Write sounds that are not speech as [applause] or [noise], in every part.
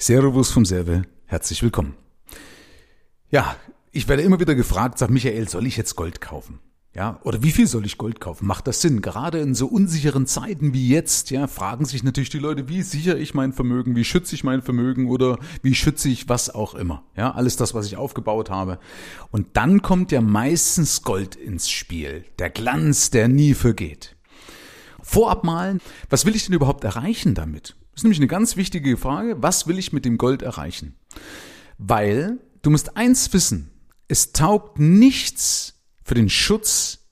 Servus vom Serve, herzlich willkommen. Ja, ich werde immer wieder gefragt, sagt Michael, soll ich jetzt Gold kaufen? Ja, oder wie viel soll ich Gold kaufen? Macht das Sinn? Gerade in so unsicheren Zeiten wie jetzt, ja, fragen sich natürlich die Leute, wie sichere ich mein Vermögen? Wie schütze ich mein Vermögen? Oder wie schütze ich was auch immer? Ja, alles das, was ich aufgebaut habe. Und dann kommt ja meistens Gold ins Spiel. Der Glanz, der nie vergeht. Vorab malen, was will ich denn überhaupt erreichen damit? Das ist nämlich eine ganz wichtige Frage. Was will ich mit dem Gold erreichen? Weil du musst eins wissen. Es taugt nichts für den Schutz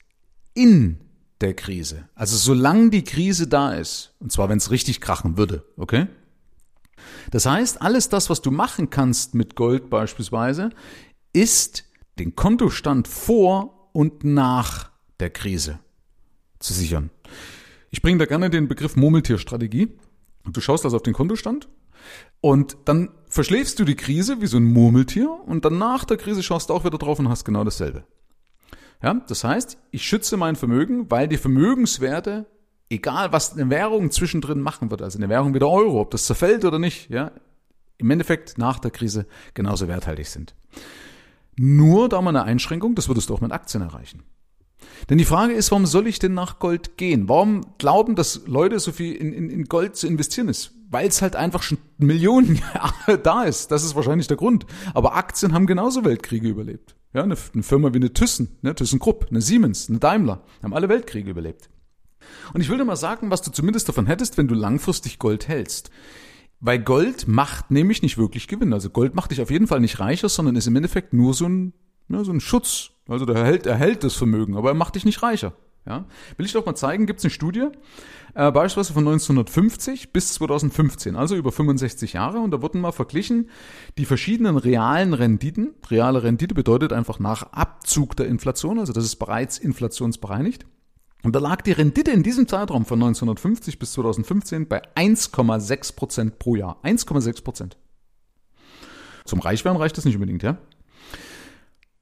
in der Krise. Also solange die Krise da ist. Und zwar, wenn es richtig krachen würde. Okay? Das heißt, alles das, was du machen kannst mit Gold beispielsweise, ist den Kontostand vor und nach der Krise zu sichern. Ich bringe da gerne den Begriff Murmeltierstrategie. Du schaust also auf den Kontostand und dann verschläfst du die Krise wie so ein Murmeltier und dann nach der Krise schaust du auch wieder drauf und hast genau dasselbe. Ja, das heißt, ich schütze mein Vermögen, weil die Vermögenswerte, egal was eine Währung zwischendrin machen wird, also eine Währung wie der Euro, ob das zerfällt oder nicht, ja, im Endeffekt nach der Krise genauso werthaltig sind. Nur da mal eine Einschränkung, das würdest du auch mit Aktien erreichen. Denn die Frage ist, warum soll ich denn nach Gold gehen? Warum glauben, dass Leute so viel in, in, in Gold zu investieren ist? Weil es halt einfach schon Millionen [laughs] Jahre da ist. Das ist wahrscheinlich der Grund. Aber Aktien haben genauso Weltkriege überlebt. Ja, eine, eine Firma wie eine Thyssen, ne, ThyssenKrupp, eine Siemens, eine Daimler, haben alle Weltkriege überlebt. Und ich will dir mal sagen, was du zumindest davon hättest, wenn du langfristig Gold hältst. Weil Gold macht nämlich nicht wirklich Gewinn. Also Gold macht dich auf jeden Fall nicht reicher, sondern ist im Endeffekt nur so ein, ja, so ein Schutz also der erhält, erhält das Vermögen, aber er macht dich nicht reicher. Ja? Will ich doch mal zeigen, gibt es eine Studie, äh, beispielsweise von 1950 bis 2015, also über 65 Jahre, und da wurden mal verglichen die verschiedenen realen Renditen. Reale Rendite bedeutet einfach nach Abzug der Inflation, also das ist bereits inflationsbereinigt. Und da lag die Rendite in diesem Zeitraum von 1950 bis 2015 bei 1,6 Prozent pro Jahr. 1,6 Prozent. Zum Reichwerden reicht das nicht unbedingt, ja?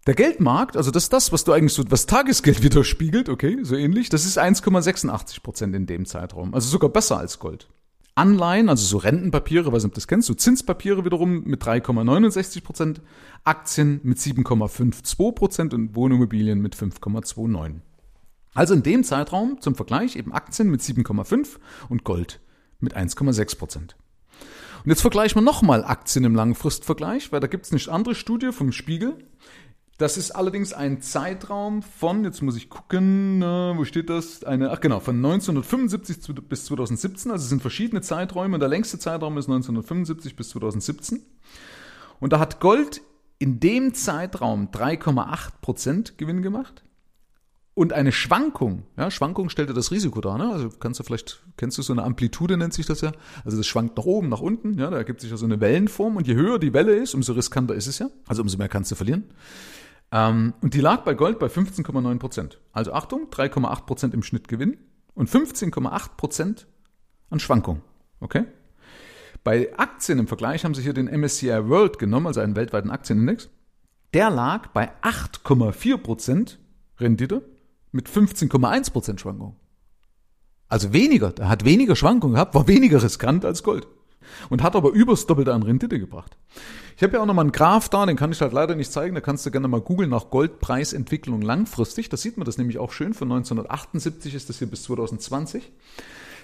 Der Geldmarkt, also das ist das, was du eigentlich so, was Tagesgeld [laughs] widerspiegelt, okay, so ähnlich, das ist 1,86 Prozent in dem Zeitraum. Also sogar besser als Gold. Anleihen, also so Rentenpapiere, weiß nicht, ob du das kennst, so Zinspapiere wiederum mit 3,69 Prozent, Aktien mit 7,52 Prozent und Wohnimmobilien mit 5,29. Also in dem Zeitraum zum Vergleich eben Aktien mit 7,5 und Gold mit 1,6 Prozent. Und jetzt vergleichen wir nochmal Aktien im Langfristvergleich, weil da gibt es eine andere Studie vom Spiegel, das ist allerdings ein Zeitraum von, jetzt muss ich gucken, wo steht das? Eine, ach genau, von 1975 bis 2017. Also es sind verschiedene Zeiträume. Der längste Zeitraum ist 1975 bis 2017. Und da hat Gold in dem Zeitraum 3,8 Prozent Gewinn gemacht. Und eine Schwankung, ja, Schwankung stellt dir das Risiko dar, ne? Also kannst du vielleicht, kennst du so eine Amplitude, nennt sich das ja. Also das schwankt nach oben, nach unten, ja, da ergibt sich ja so eine Wellenform und je höher die Welle ist, umso riskanter ist es ja. Also umso mehr kannst du verlieren. Ähm, und die lag bei Gold bei 15,9 Prozent. Also Achtung, 3,8 Prozent im Schnitt Gewinn und 15,8 Prozent an Schwankung. Okay? Bei Aktien im Vergleich haben sie hier den MSCI World genommen, also einen weltweiten Aktienindex. Der lag bei 8,4 Prozent Rendite mit 15,1 Prozent Schwankung. Also weniger, der hat weniger Schwankung gehabt, war weniger riskant als Gold und hat aber übers Doppelte an Rendite gebracht. Ich habe ja auch nochmal einen Graph da, den kann ich halt leider nicht zeigen, da kannst du gerne mal googeln nach Goldpreisentwicklung langfristig. Da sieht man das nämlich auch schön, von 1978 ist das hier bis 2020.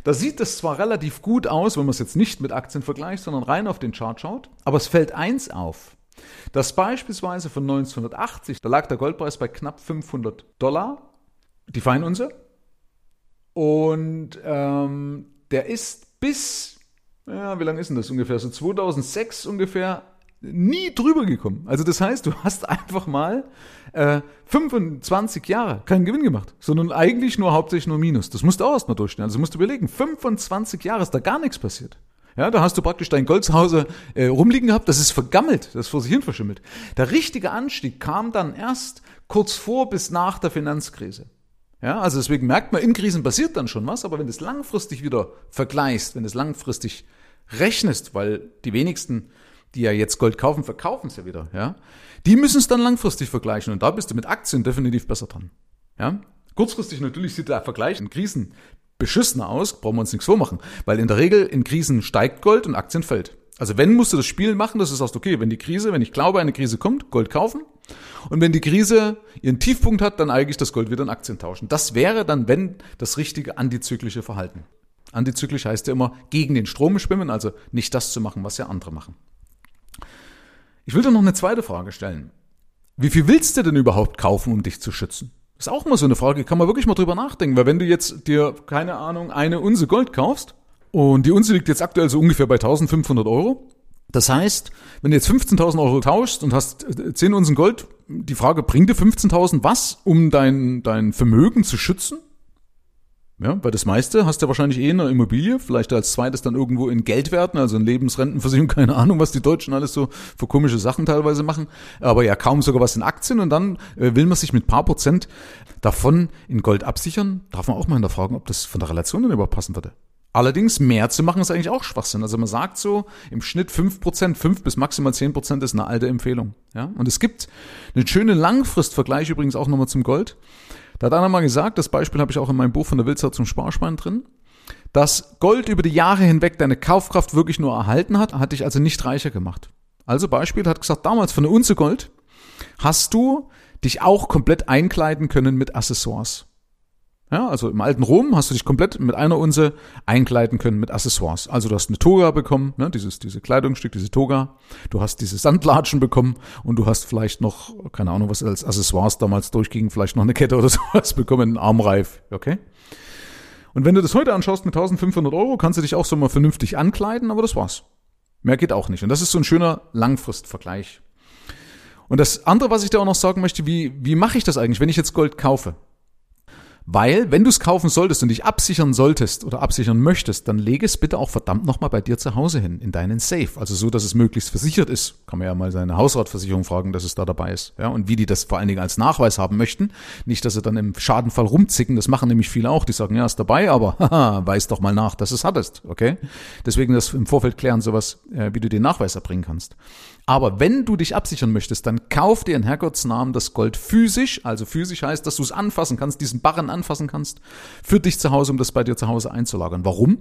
Da sieht es zwar relativ gut aus, wenn man es jetzt nicht mit Aktien vergleicht, sondern rein auf den Chart schaut, aber es fällt eins auf. dass beispielsweise von 1980, da lag der Goldpreis bei knapp 500 Dollar, die Feinunze, und ähm, der ist bis ja, wie lange ist denn das ungefähr? So 2006 ungefähr nie drüber gekommen. Also das heißt, du hast einfach mal äh, 25 Jahre keinen Gewinn gemacht, sondern eigentlich nur hauptsächlich nur Minus. Das musst du auch erstmal durchstehen. Also musst du überlegen, 25 Jahre ist da gar nichts passiert. Ja, da hast du praktisch dein Gold zu Hause äh, rumliegen gehabt, das ist vergammelt, das ist vor sich hin verschimmelt. Der richtige Anstieg kam dann erst kurz vor bis nach der Finanzkrise. Ja, also deswegen merkt man, in Krisen passiert dann schon was, aber wenn du es langfristig wieder vergleichst, wenn du es langfristig rechnest, weil die wenigsten, die ja jetzt Gold kaufen, verkaufen es ja wieder, ja, die müssen es dann langfristig vergleichen und da bist du mit Aktien definitiv besser dran. Ja, kurzfristig natürlich sieht der Vergleich in Krisen beschissener aus, brauchen wir uns nichts vormachen, weil in der Regel in Krisen steigt Gold und Aktien fällt. Also wenn musst du das Spiel machen, dass du sagst, okay, wenn die Krise, wenn ich glaube, eine Krise kommt, Gold kaufen. Und wenn die Krise ihren Tiefpunkt hat, dann eigentlich das Gold wieder in Aktien tauschen. Das wäre dann, wenn, das richtige antizyklische Verhalten. Antizyklisch heißt ja immer gegen den Strom schwimmen, also nicht das zu machen, was ja andere machen. Ich will dir noch eine zweite Frage stellen. Wie viel willst du denn überhaupt kaufen, um dich zu schützen? Ist auch mal so eine Frage, kann man wirklich mal drüber nachdenken, weil wenn du jetzt dir, keine Ahnung, eine Unse Gold kaufst, und die Unze liegt jetzt aktuell so ungefähr bei 1500 Euro. Das heißt, wenn du jetzt 15.000 Euro tauschst und hast 10 Unzen Gold, die Frage, bringt dir 15.000 was, um dein, dein Vermögen zu schützen? Ja, weil das meiste hast du wahrscheinlich eh in einer Immobilie, vielleicht als zweites dann irgendwo in Geldwerten, also in Lebensrentenversicherung, [laughs] keine Ahnung, was die Deutschen alles so für komische Sachen teilweise machen, aber ja kaum sogar was in Aktien und dann äh, will man sich mit paar Prozent davon in Gold absichern. Darf man auch mal hinterfragen, ob das von der Relation dann überhaupt passen würde. Allerdings mehr zu machen ist eigentlich auch Schwachsinn. Also man sagt so, im Schnitt fünf Prozent, fünf bis maximal zehn Prozent ist eine alte Empfehlung. Ja? Und es gibt einen schönen Langfristvergleich übrigens auch nochmal zum Gold. Da hat einer mal gesagt, das Beispiel habe ich auch in meinem Buch von der Wildsau zum Sparschwein drin, dass Gold über die Jahre hinweg deine Kaufkraft wirklich nur erhalten hat, hat dich also nicht reicher gemacht. Also Beispiel hat gesagt, damals für eine Unze Gold hast du dich auch komplett einkleiden können mit Accessoires. Ja, also im alten Rom hast du dich komplett mit einer Unse einkleiden können mit Accessoires. Also du hast eine Toga bekommen, ne, dieses diese Kleidungsstück, diese Toga. Du hast diese Sandlatschen bekommen und du hast vielleicht noch keine Ahnung, was als Accessoires damals durchging, vielleicht noch eine Kette oder [laughs] sowas bekommen, einen Armreif, okay? Und wenn du das heute anschaust mit 1500 Euro, kannst du dich auch so mal vernünftig ankleiden, aber das war's. Mehr geht auch nicht. Und das ist so ein schöner Langfristvergleich. Und das andere, was ich dir auch noch sagen möchte, wie, wie mache ich das eigentlich, wenn ich jetzt Gold kaufe? Weil, wenn du es kaufen solltest und dich absichern solltest oder absichern möchtest, dann lege es bitte auch verdammt nochmal bei dir zu Hause hin, in deinen Safe. Also so, dass es möglichst versichert ist. Kann man ja mal seine Hausratversicherung fragen, dass es da dabei ist. Ja, und wie die das vor allen Dingen als Nachweis haben möchten. Nicht, dass sie dann im Schadenfall rumzicken. Das machen nämlich viele auch. Die sagen, ja, ist dabei, aber [laughs] haha, weiß doch mal nach, dass es hattest. Okay? Deswegen das im Vorfeld klären, sowas, äh, wie du den Nachweis erbringen kannst. Aber wenn du dich absichern möchtest, dann kauf dir in Herrgottsnamen das Gold physisch. Also physisch heißt, dass du es anfassen kannst, diesen Barren anfassen kannst, für dich zu Hause, um das bei dir zu Hause einzulagern. Warum?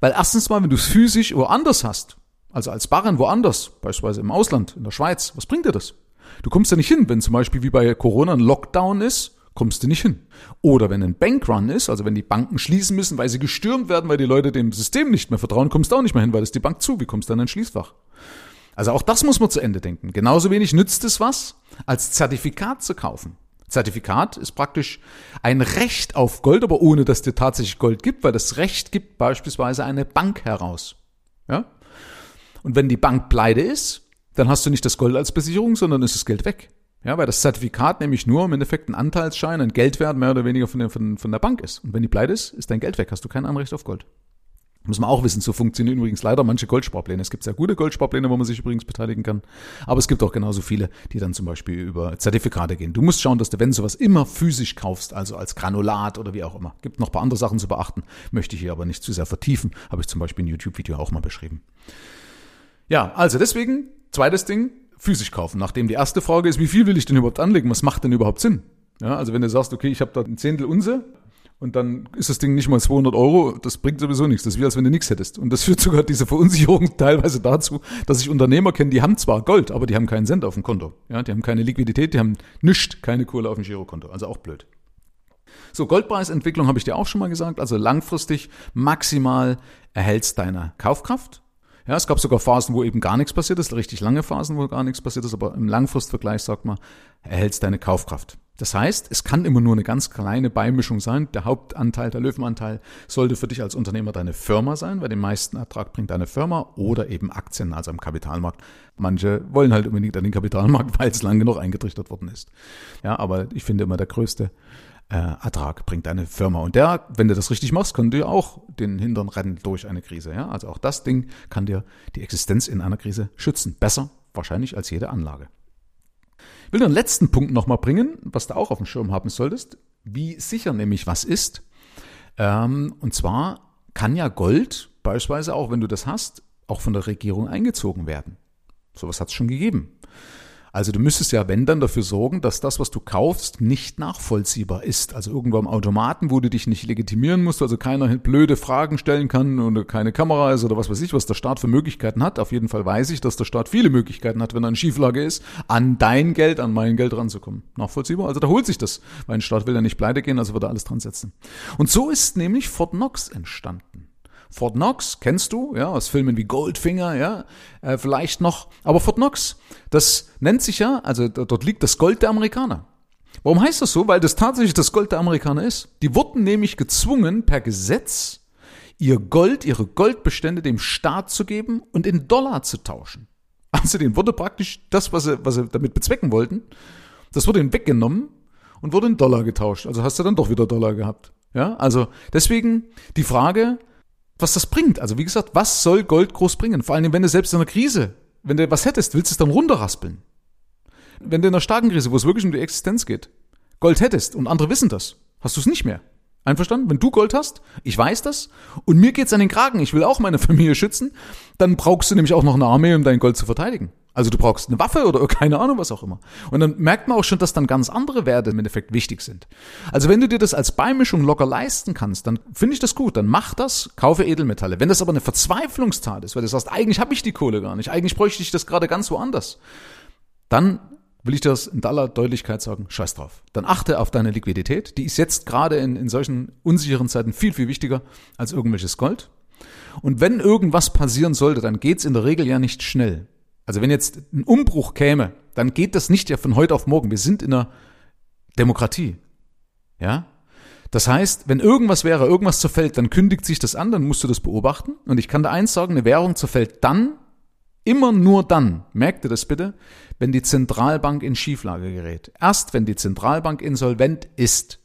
Weil erstens mal, wenn du es physisch woanders hast, also als Barren woanders, beispielsweise im Ausland, in der Schweiz, was bringt dir das? Du kommst ja nicht hin, wenn zum Beispiel wie bei Corona ein Lockdown ist, kommst du nicht hin. Oder wenn ein Bankrun ist, also wenn die Banken schließen müssen, weil sie gestürmt werden, weil die Leute dem System nicht mehr vertrauen, kommst du auch nicht mehr hin, weil das die Bank zu, wie kommst du dann in ein Schließfach? Also auch das muss man zu Ende denken. Genauso wenig nützt es was, als Zertifikat zu kaufen. Zertifikat ist praktisch ein Recht auf Gold, aber ohne dass dir tatsächlich Gold gibt, weil das Recht gibt beispielsweise eine Bank heraus. Ja? Und wenn die Bank pleite ist, dann hast du nicht das Gold als Besicherung, sondern ist das Geld weg. Ja, weil das Zertifikat nämlich nur im Endeffekt ein Anteilsschein, ein Geldwert mehr oder weniger von der, von, von der Bank ist. Und wenn die pleite ist, ist dein Geld weg, hast du kein Anrecht auf Gold. Muss man auch wissen, so funktionieren übrigens leider manche Goldsparpläne. Es gibt sehr gute Goldsparpläne, wo man sich übrigens beteiligen kann. Aber es gibt auch genauso viele, die dann zum Beispiel über Zertifikate gehen. Du musst schauen, dass du, wenn du sowas immer physisch kaufst, also als Granulat oder wie auch immer. Gibt noch ein paar andere Sachen zu beachten, möchte ich hier aber nicht zu sehr vertiefen. Habe ich zum Beispiel ein YouTube-Video auch mal beschrieben. Ja, also deswegen, zweites Ding, physisch kaufen. Nachdem die erste Frage ist, wie viel will ich denn überhaupt anlegen? Was macht denn überhaupt Sinn? Ja, also wenn du sagst, okay, ich habe da ein Zehntel Unse, und dann ist das Ding nicht mal 200 Euro, das bringt sowieso nichts. Das ist wie, als wenn du nichts hättest. Und das [laughs] führt sogar diese Verunsicherung [laughs] teilweise dazu, dass ich Unternehmer kenne, die haben zwar Gold, aber die haben keinen Cent auf dem Konto. Ja, die haben keine Liquidität, die haben nichts, keine Kohle auf dem Girokonto. Also auch blöd. So, Goldpreisentwicklung habe ich dir auch schon mal gesagt. Also langfristig maximal erhältst deine Kaufkraft. Ja, es gab sogar Phasen, wo eben gar nichts passiert ist, richtig lange Phasen, wo gar nichts passiert ist, aber im Langfristvergleich sagt man, erhältst deine Kaufkraft. Das heißt, es kann immer nur eine ganz kleine Beimischung sein. Der Hauptanteil, der Löwenanteil sollte für dich als Unternehmer deine Firma sein, weil den meisten Ertrag bringt deine Firma oder eben Aktien, also am Kapitalmarkt. Manche wollen halt unbedingt an den Kapitalmarkt, [laughs] weil es lang genug eingetrichtert worden ist. Ja, aber ich finde immer der größte äh, Ertrag bringt deine Firma. Und der, wenn du das richtig machst, kann dir auch den Hintern rennen durch eine Krise. Ja, also auch das Ding kann dir die Existenz in einer Krise schützen. Besser wahrscheinlich als jede Anlage. Ich will den letzten Punkt nochmal bringen, was du auch auf dem Schirm haben solltest, wie sicher nämlich was ist. Ähm, und zwar kann ja Gold, beispielsweise auch wenn du das hast, auch von der Regierung eingezogen werden. Sowas hat es schon gegeben. Also du müsstest ja, wenn dann, dafür sorgen, dass das, was du kaufst, nicht nachvollziehbar ist. Also irgendwo am Automaten, wo du dich nicht legitimieren musst, also keiner blöde Fragen stellen kann oder keine Kamera ist oder was weiß ich, was der Staat für Möglichkeiten hat. Auf jeden Fall weiß ich, dass der Staat viele Möglichkeiten hat, wenn er in Schieflage ist, an dein Geld, an mein Geld ranzukommen. Nachvollziehbar? Also da holt sich das, weil ein Staat will ja nicht pleite gehen, also wird er alles dran setzen. Und so ist nämlich Fort Knox entstanden. Fort Knox kennst du, ja, aus Filmen wie Goldfinger, ja, äh, vielleicht noch. Aber Fort Knox, das nennt sich ja, also dort liegt das Gold der Amerikaner. Warum heißt das so? Weil das tatsächlich das Gold der Amerikaner ist. Die wurden nämlich gezwungen, per Gesetz ihr Gold, ihre Goldbestände dem Staat zu geben und in Dollar zu tauschen. Also denen wurde praktisch das, was sie, was sie damit bezwecken wollten, das wurde ihnen weggenommen und wurde in Dollar getauscht. Also hast du dann doch wieder Dollar gehabt. Ja, also deswegen die Frage, was das bringt. Also wie gesagt, was soll Gold groß bringen? Vor allem, wenn du selbst in einer Krise, wenn du was hättest, willst du es dann runterraspeln. Wenn du in einer starken Krise, wo es wirklich um die Existenz geht, Gold hättest und andere wissen das, hast du es nicht mehr. Einverstanden? Wenn du Gold hast, ich weiß das, und mir geht's an den Kragen, ich will auch meine Familie schützen, dann brauchst du nämlich auch noch eine Armee, um dein Gold zu verteidigen. Also du brauchst eine Waffe oder [laughs] keine Ahnung, was auch immer. Und dann merkt man auch schon, dass dann ganz andere Werte im Endeffekt wichtig sind. Also wenn du dir das als Beimischung locker leisten kannst, dann finde ich das gut. Dann mach das, kaufe Edelmetalle. Wenn das aber eine Verzweiflungstat ist, weil du sagst, eigentlich habe ich die Kohle gar nicht, eigentlich bräuchte ich das gerade ganz woanders, dann will ich das in aller Deutlichkeit sagen, scheiß drauf. Dann achte auf deine Liquidität. Die ist jetzt gerade in, in solchen unsicheren Zeiten viel, viel wichtiger als irgendwelches Gold. Und wenn irgendwas passieren sollte, dann geht's in der Regel ja nicht schnell. Also wenn jetzt ein Umbruch käme, dann geht das nicht ja von heute auf morgen. Wir sind in einer Demokratie. Ja? Das heißt, wenn irgendwas wäre, irgendwas zerfällt, dann kündigt sich das an, dann musst du das beobachten. Und ich kann da eins sagen, eine Währung zerfällt dann, immer nur dann, merkt ihr das bitte, wenn die Zentralbank in Schieflage gerät. Erst wenn die Zentralbank insolvent ist,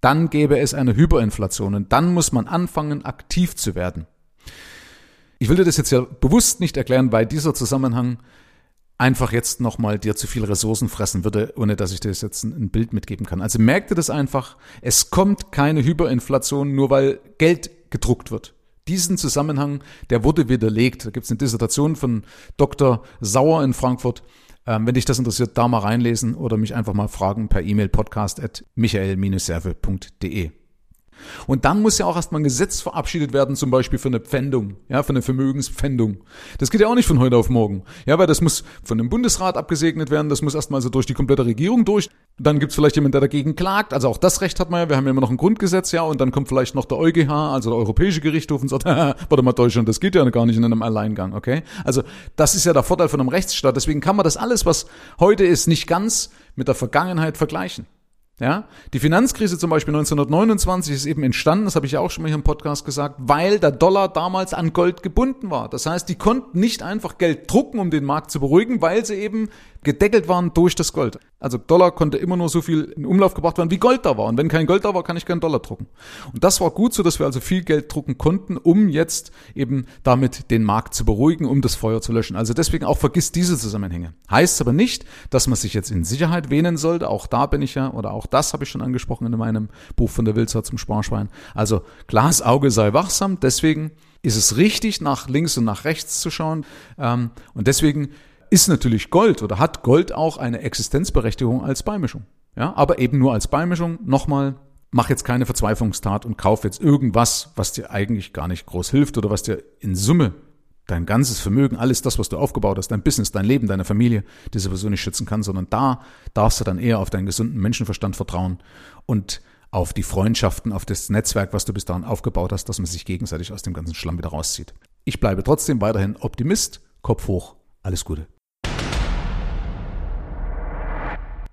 dann gäbe es eine Hyperinflation und dann muss man anfangen, aktiv zu werden. Ich will dir das jetzt ja bewusst nicht erklären, weil dieser Zusammenhang einfach jetzt nochmal dir zu viel Ressourcen fressen würde, ohne dass ich dir jetzt ein Bild mitgeben kann. Also merk das einfach, es kommt keine Hyperinflation, nur weil Geld gedruckt wird. Diesen Zusammenhang, der wurde widerlegt. Da gibt es eine Dissertation von Dr. Sauer in Frankfurt, ähm, wenn dich das interessiert, da mal reinlesen oder mich einfach mal fragen per E-Mail podcast at michael-serve.de. Und dann muss ja auch erstmal ein Gesetz verabschiedet werden, zum Beispiel für eine Pfändung, ja, für eine Vermögenspfändung. Das geht ja auch nicht von heute auf morgen. Ja, weil das muss von dem Bundesrat abgesegnet werden, das muss erstmal so durch die komplette Regierung durch. Dann gibt's vielleicht jemand, der dagegen klagt. Also auch das Recht hat man ja, wir haben ja immer noch ein Grundgesetz, ja, und dann kommt vielleicht noch der EuGH, also der Europäische Gerichtshof und sagt, [laughs] warte mal, Deutschland, das geht ja gar nicht in einem Alleingang, okay? Also das ist ja der Vorteil von einem Rechtsstaat. Deswegen kann man das alles, was heute ist, nicht ganz mit der Vergangenheit vergleichen. Ja, die Finanzkrise zum Beispiel 1929 ist eben entstanden, das habe ich auch schon mal hier im Podcast gesagt, weil der Dollar damals an Gold gebunden war. Das heißt, die konnten nicht einfach Geld drucken, um den Markt zu beruhigen, weil sie eben gedeckelt waren durch das Gold. Also Dollar konnte immer nur so viel in Umlauf gebracht werden, wie Gold da war. Und wenn kein Gold da war, kann ich keinen Dollar drucken. Und das war gut so, dass wir also viel Geld drucken konnten, um jetzt eben damit den Markt zu beruhigen, um das Feuer zu löschen. Also deswegen auch vergisst diese Zusammenhänge. Heißt aber nicht, dass man sich jetzt in Sicherheit wähnen sollte. Auch da bin ich ja, oder auch das habe ich schon angesprochen in meinem Buch von der Wildsau zum Sparschwein. Also Glasauge sei wachsam. Deswegen ist es richtig, nach links und nach rechts zu schauen. Ähm, und deswegen ist natürlich Gold oder hat Gold auch eine Existenzberechtigung als Beimischung. Ja, aber eben nur als Beimischung. Nochmal, mach jetzt keine Verzweiflungstat und kauf jetzt irgendwas, was dir eigentlich gar nicht groß hilft oder was dir in Summe dein ganzes Vermögen, alles das, was du aufgebaut hast, dein Business, dein Leben, deine Familie, die sowieso nicht schützen kann, sondern da darfst du dann eher auf deinen gesunden Menschenverstand vertrauen und auf die Freundschaften, auf das Netzwerk, was du bis dahin aufgebaut hast, dass man sich gegenseitig aus dem ganzen Schlamm wieder rauszieht. Ich bleibe trotzdem weiterhin Optimist, Kopf hoch, alles Gute.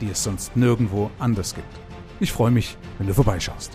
die es sonst nirgendwo anders gibt. Ich freue mich, wenn du vorbeischaust.